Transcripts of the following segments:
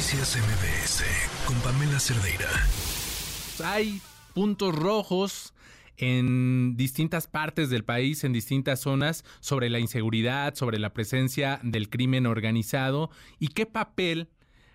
Noticias MBS con Pamela Cerdeira. Hay puntos rojos en distintas partes del país, en distintas zonas, sobre la inseguridad, sobre la presencia del crimen organizado y qué papel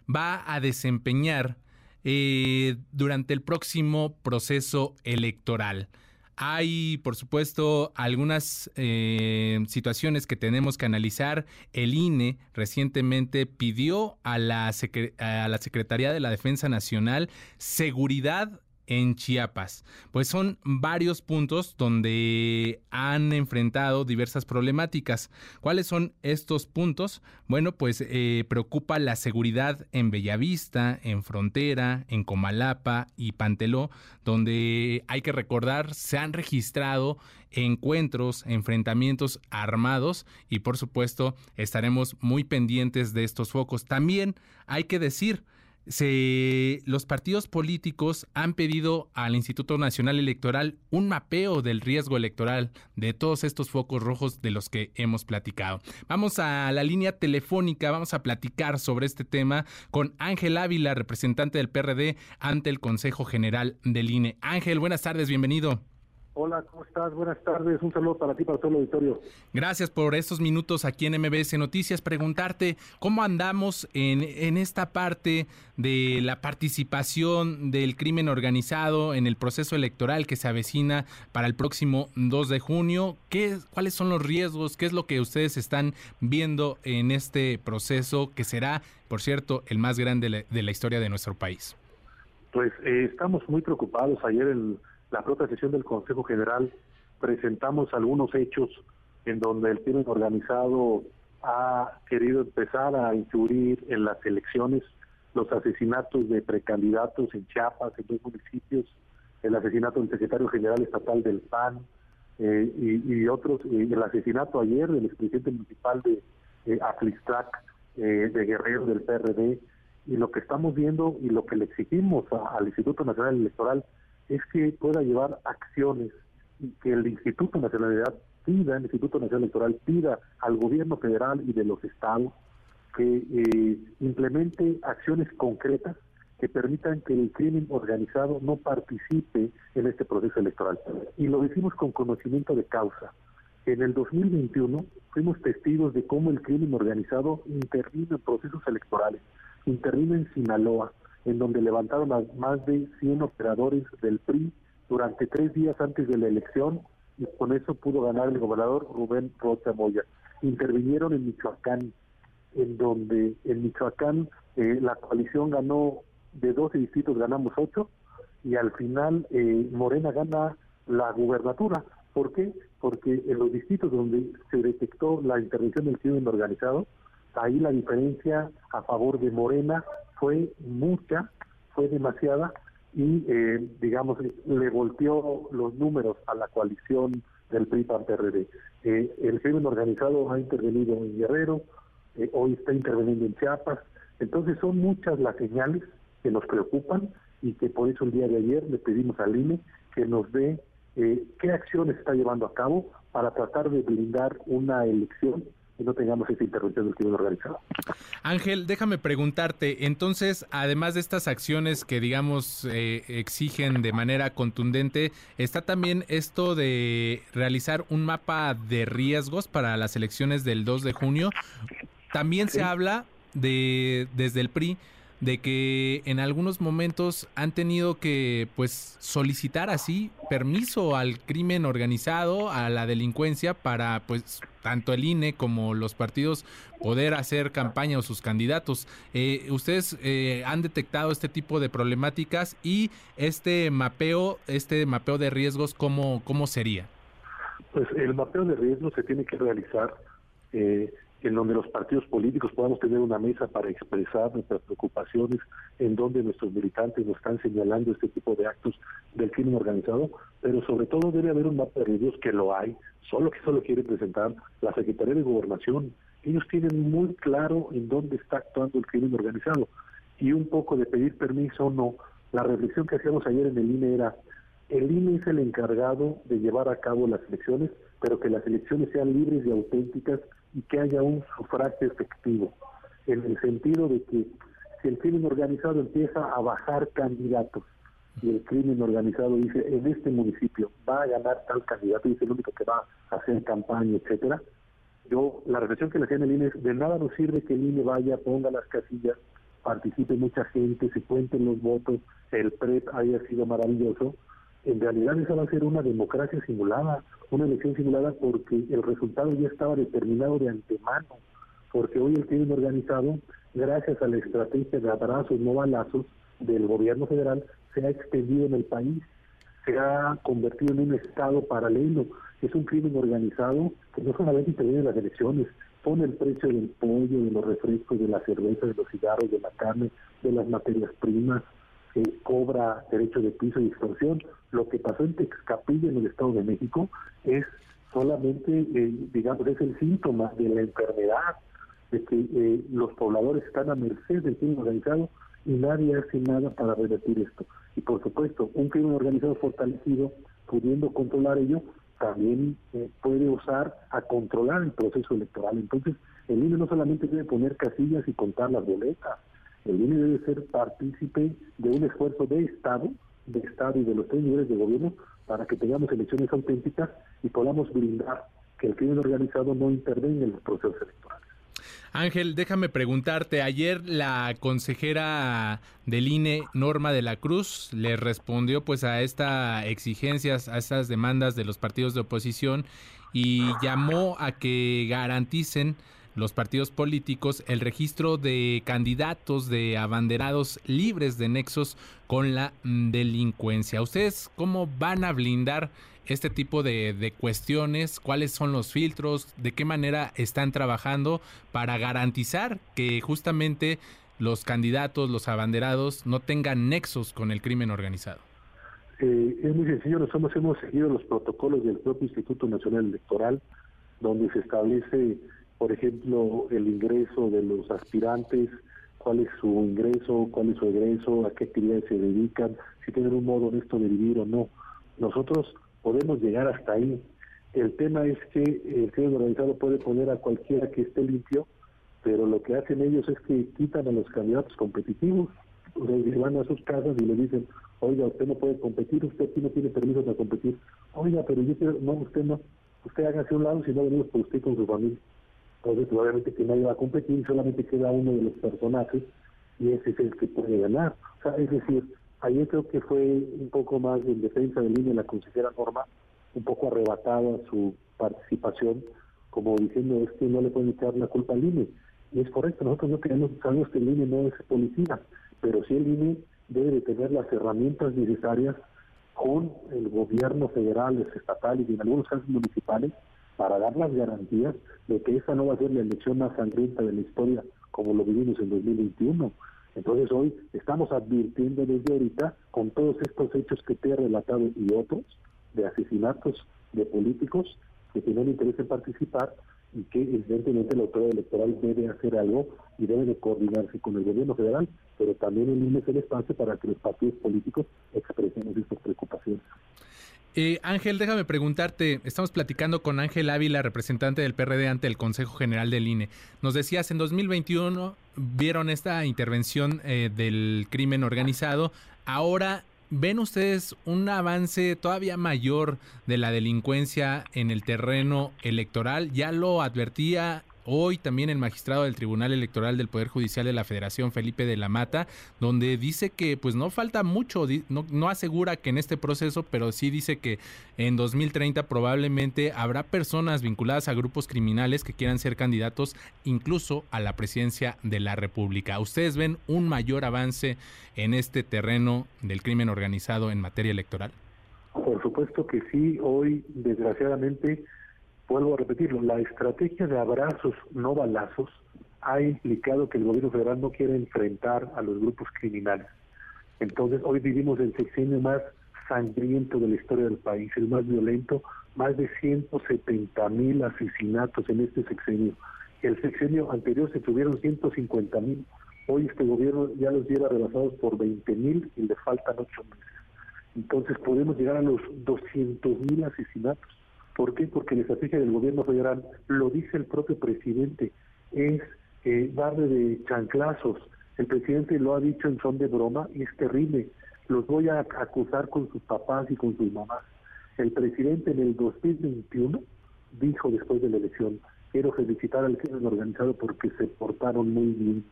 va a desempeñar eh, durante el próximo proceso electoral. Hay, por supuesto, algunas eh, situaciones que tenemos que analizar. El INE recientemente pidió a la, a la Secretaría de la Defensa Nacional seguridad en Chiapas. Pues son varios puntos donde han enfrentado diversas problemáticas. ¿Cuáles son estos puntos? Bueno, pues eh, preocupa la seguridad en Bellavista, en Frontera, en Comalapa y Panteló, donde hay que recordar se han registrado encuentros, enfrentamientos armados y por supuesto estaremos muy pendientes de estos focos. También hay que decir, se, los partidos políticos han pedido al Instituto Nacional Electoral un mapeo del riesgo electoral de todos estos focos rojos de los que hemos platicado. Vamos a la línea telefónica, vamos a platicar sobre este tema con Ángel Ávila, representante del PRD ante el Consejo General del INE. Ángel, buenas tardes, bienvenido. Hola, ¿cómo estás? Buenas tardes. Un saludo para ti, para todo el auditorio. Gracias por estos minutos aquí en MBS Noticias. Preguntarte cómo andamos en, en esta parte de la participación del crimen organizado en el proceso electoral que se avecina para el próximo 2 de junio. ¿Qué, ¿Cuáles son los riesgos? ¿Qué es lo que ustedes están viendo en este proceso que será, por cierto, el más grande de la, historia de nuestro país? Pues eh, estamos muy preocupados. Ayer el la propia sesión del Consejo General presentamos algunos hechos en donde el crimen organizado ha querido empezar a incluir en las elecciones los asesinatos de precandidatos en Chiapas, en dos municipios, el asesinato del secretario general estatal del PAN eh, y, otros, el asesinato ayer del expresidente municipal de eh, eh, de Guerrero del PRD, y lo que estamos viendo y lo que le exigimos al Instituto Nacional Electoral es que pueda llevar acciones y que el Instituto Nacional pida, el Instituto Nacional Electoral pida al gobierno federal y de los estados que eh, implemente acciones concretas que permitan que el crimen organizado no participe en este proceso electoral. Y lo decimos con conocimiento de causa. En el 2021 fuimos testigos de cómo el crimen organizado intervino en procesos electorales, intervino en Sinaloa, en donde levantaron a más de 100 operadores del PRI durante tres días antes de la elección y con eso pudo ganar el gobernador Rubén Rocha Moya. Intervinieron en Michoacán, en donde en Michoacán eh, la coalición ganó de 12 distritos, ganamos 8 y al final eh, Morena gana la gubernatura. ¿Por qué? Porque en los distritos donde se detectó la intervención del crimen organizado, ahí la diferencia a favor de Morena fue mucha, fue demasiada y eh, digamos le volteó los números a la coalición del PRI PAN PRD. Eh, el crimen organizado ha intervenido en Guerrero, eh, hoy está interviniendo en Chiapas, entonces son muchas las señales que nos preocupan y que por eso el día de ayer le pedimos al INE que nos dé qué acciones está llevando a cabo para tratar de blindar una elección y no tengamos esa intervención del crimen organizado. Ángel, déjame preguntarte, entonces, además de estas acciones que, digamos, eh, exigen de manera contundente, ¿está también esto de realizar un mapa de riesgos para las elecciones del 2 de junio? También se habla de, desde el PRI, de que en algunos momentos han tenido que pues solicitar así permiso al crimen organizado, a la delincuencia para pues tanto el INE como los partidos poder hacer campaña o sus candidatos. Eh, ustedes eh, han detectado este tipo de problemáticas y este mapeo, este mapeo de riesgos, ¿cómo, cómo sería? Pues el mapeo de riesgos se tiene que realizar eh, en donde los partidos políticos podamos tener una mesa para expresar nuestras preocupaciones, en donde nuestros militantes nos están señalando este tipo de actos del crimen organizado, pero sobre todo debe haber un mapa de riesgos que lo hay, solo que solo quiere presentar la Secretaría de Gobernación. Ellos tienen muy claro en dónde está actuando el crimen organizado y un poco de pedir permiso o no. La reflexión que hacíamos ayer en el INE era, el INE es el encargado de llevar a cabo las elecciones, pero que las elecciones sean libres y auténticas y que haya un sufragio efectivo, en el sentido de que si el crimen organizado empieza a bajar candidatos y el crimen organizado dice en este municipio va a ganar tal candidato y es el único que va a hacer campaña, etcétera, yo la reflexión que le hacía en el INE es de nada nos sirve que el INE vaya, ponga las casillas, participe mucha gente, se cuenten los votos, el PREP haya sido maravilloso, en realidad esa va a ser una democracia simulada, una elección simulada porque el resultado ya estaba determinado de antemano, porque hoy el crimen organizado, gracias a la estrategia de abrazos, no balazos del gobierno federal, se ha extendido en el país, se ha convertido en un estado paralelo, es un crimen organizado que no solamente interviene en las elecciones, pone el precio del pollo, de los refrescos, de la cerveza, de los cigarros, de la carne, de las materias primas, cobra derecho de piso y extorsión. Lo que pasó en Texcapilla, en el Estado de México, es solamente, eh, digamos, es el síntoma de la enfermedad, de que eh, los pobladores están a merced del crimen organizado y nadie hace nada para revertir esto. Y por supuesto, un crimen organizado fortalecido, pudiendo controlar ello, también eh, puede usar a controlar el proceso electoral. Entonces, el INE no solamente debe poner casillas y contar las boletas, el INE debe ser partícipe de un esfuerzo de Estado, de Estado y de los tres niveles de gobierno para que tengamos elecciones auténticas y podamos brindar que el crimen organizado no intervenga en los procesos electorales. Ángel, déjame preguntarte, ayer la consejera del INE, Norma de la Cruz, le respondió pues a estas exigencias, a estas demandas de los partidos de oposición y llamó a que garanticen los partidos políticos el registro de candidatos de abanderados libres de nexos con la mm, delincuencia. ¿Ustedes cómo van a blindar este tipo de, cuestiones? ¿Cuáles son los filtros? ¿De qué manera están trabajando para garantizar que justamente los candidatos, los abanderados, no tengan nexos con el crimen organizado? Eh, es muy sencillo, nosotros hemos seguido los protocolos del propio Instituto Nacional Electoral, donde se establece por ejemplo, el ingreso de los aspirantes, cuál es su ingreso, cuál es su egreso, a qué actividades se dedican, si tienen un modo honesto de vivir o no. Nosotros podemos llegar hasta ahí. El tema es que el crimen organizado puede poner a cualquiera que esté limpio, pero lo que hacen ellos es que quitan a los candidatos competitivos, sea, van a sus casas y le dicen, oiga, usted no puede competir, usted aquí no tiene permiso para competir. Oiga, pero yo quiero, no, usted no, usted hágase un lado si no venimos por usted con su familia. Entonces, obviamente que nadie va a competir, solamente queda uno de los personajes y ese es el que puede ganar. O sea, es decir, ayer creo que fue un poco más en defensa de línea la consejera Norma, un poco arrebatada su participación, como diciendo es que no le pueden echar la culpa al INE. Y es correcto, nosotros no queremos, sabemos que el INE no es policía, pero sí el INE debe de tener las herramientas necesarias con el gobierno federal, estatal y en algunos casos municipales para dar las garantías de que esa no va a ser la elección más sangrienta de la historia como lo vivimos en 2021. Entonces hoy estamos advirtiendo desde ahorita con todos estos hechos que te he relatado y otros de asesinatos de políticos que tienen interés en participar y que evidentemente la autoridad electoral debe hacer algo y debe de coordinarse con el gobierno federal, pero también el el espacio para que los partidos políticos expresen estas preocupaciones. Eh, Ángel, déjame preguntarte, estamos platicando con Ángel Ávila, representante del PRD ante el Consejo General del INE. Nos decías, en 2021 vieron esta intervención eh, del crimen organizado, ahora ¿Ven ustedes un avance todavía mayor de la delincuencia en el terreno electoral? Ya lo advertía hoy también el magistrado del Tribunal Electoral del Poder Judicial de la Federación, Felipe de la Mata, donde dice que pues no falta mucho, no, no asegura que en este proceso, pero sí dice que en 2030 probablemente habrá personas vinculadas a grupos criminales que quieran ser candidatos incluso a la presidencia de la República. ¿Ustedes ven un mayor avance en este terreno del crimen organizado en materia electoral? Por supuesto que sí, hoy desgraciadamente vuelvo a repetirlo, la estrategia de abrazos, no balazos, ha implicado que el gobierno federal no quiere enfrentar a los grupos criminales. Entonces, hoy vivimos el sexenio más sangriento de la historia del país, el más violento, más de 170 mil asesinatos en este sexenio. El sexenio anterior se tuvieron 150 mil. Hoy este gobierno ya los lleva rebasados por 20 mil y le faltan ocho meses. Entonces podemos llegar a los 200 mil asesinatos. ¿Por qué? Porque la estrategia del gobierno federal, lo dice el propio presidente, es eh, darle de chanclazos El presidente lo ha dicho en son de broma y es terrible. Los voy a acusar con sus papás y con sus mamás. El presidente en el 2021 dijo después de la elección, quiero felicitar al crimen organizado porque se portaron muy bien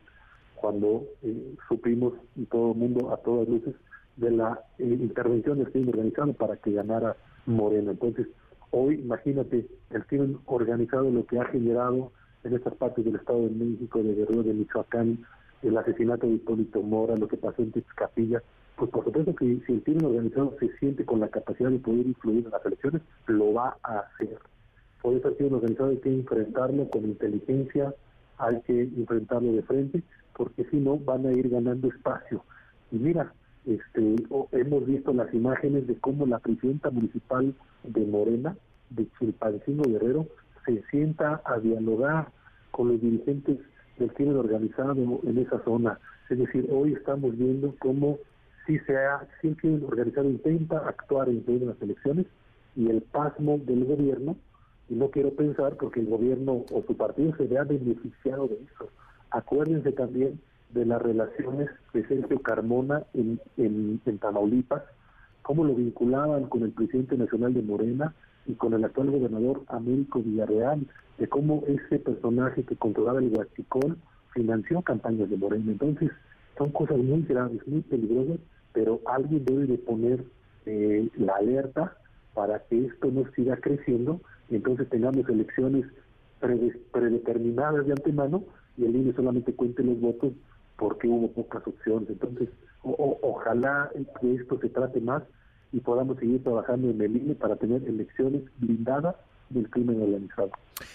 cuando eh, supimos y todo el mundo a todas luces de la eh, intervención del crimen organizado para que ganara Morena. Entonces, hoy imagínate el crimen organizado lo que ha generado en estas partes del Estado de México, de Guerrero, de Michoacán, el asesinato de Hipólito Mora, lo que pasó en Texcapilla, pues por supuesto que si el crimen organizado se siente con la capacidad de poder influir en las elecciones, lo va a hacer. Por eso el crimen organizado hay que enfrentarlo con inteligencia, hay que enfrentarlo de frente, porque si no van a ir ganando espacio. Y mira, este, hemos visto las imágenes de cómo la presidenta municipal de Morena, de Chilpancingo Guerrero, se sienta a dialogar con los dirigentes del crimen organizado en esa zona. Es decir, hoy estamos viendo cómo si, se ha, si el crimen organizado intenta actuar en las elecciones y el pasmo del gobierno, y no quiero pensar porque el gobierno o su partido se vea beneficiado de eso. Acuérdense también de las relaciones de Sergio Carmona en, en, en Tamaulipas, cómo lo vinculaban con el presidente nacional de Morena y con el actual gobernador Américo Villarreal, de cómo ese personaje que controlaba el Huachicol financió campañas de Morena. Entonces, son cosas muy graves, muy peligrosas, pero alguien debe de poner eh, la alerta para que esto no siga creciendo y entonces tengamos elecciones predeterminadas de antemano y el INE solamente cuente los votos porque hubo pocas opciones. Entonces, ojalá que esto se trate más y podamos seguir trabajando en el INE para tener elecciones blindadas del crimen organizado.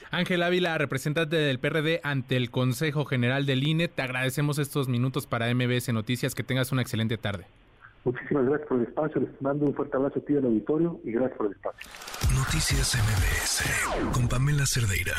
Ángel Ávila, representante del PRD ante el Consejo General del INE, te agradecemos estos minutos para MBS Noticias, que tengas una excelente tarde. Muchísimas gracias por el espacio, les mando un fuerte abrazo a ti al auditorio y gracias por el espacio. Noticias MBS con Pamela Cerdeira.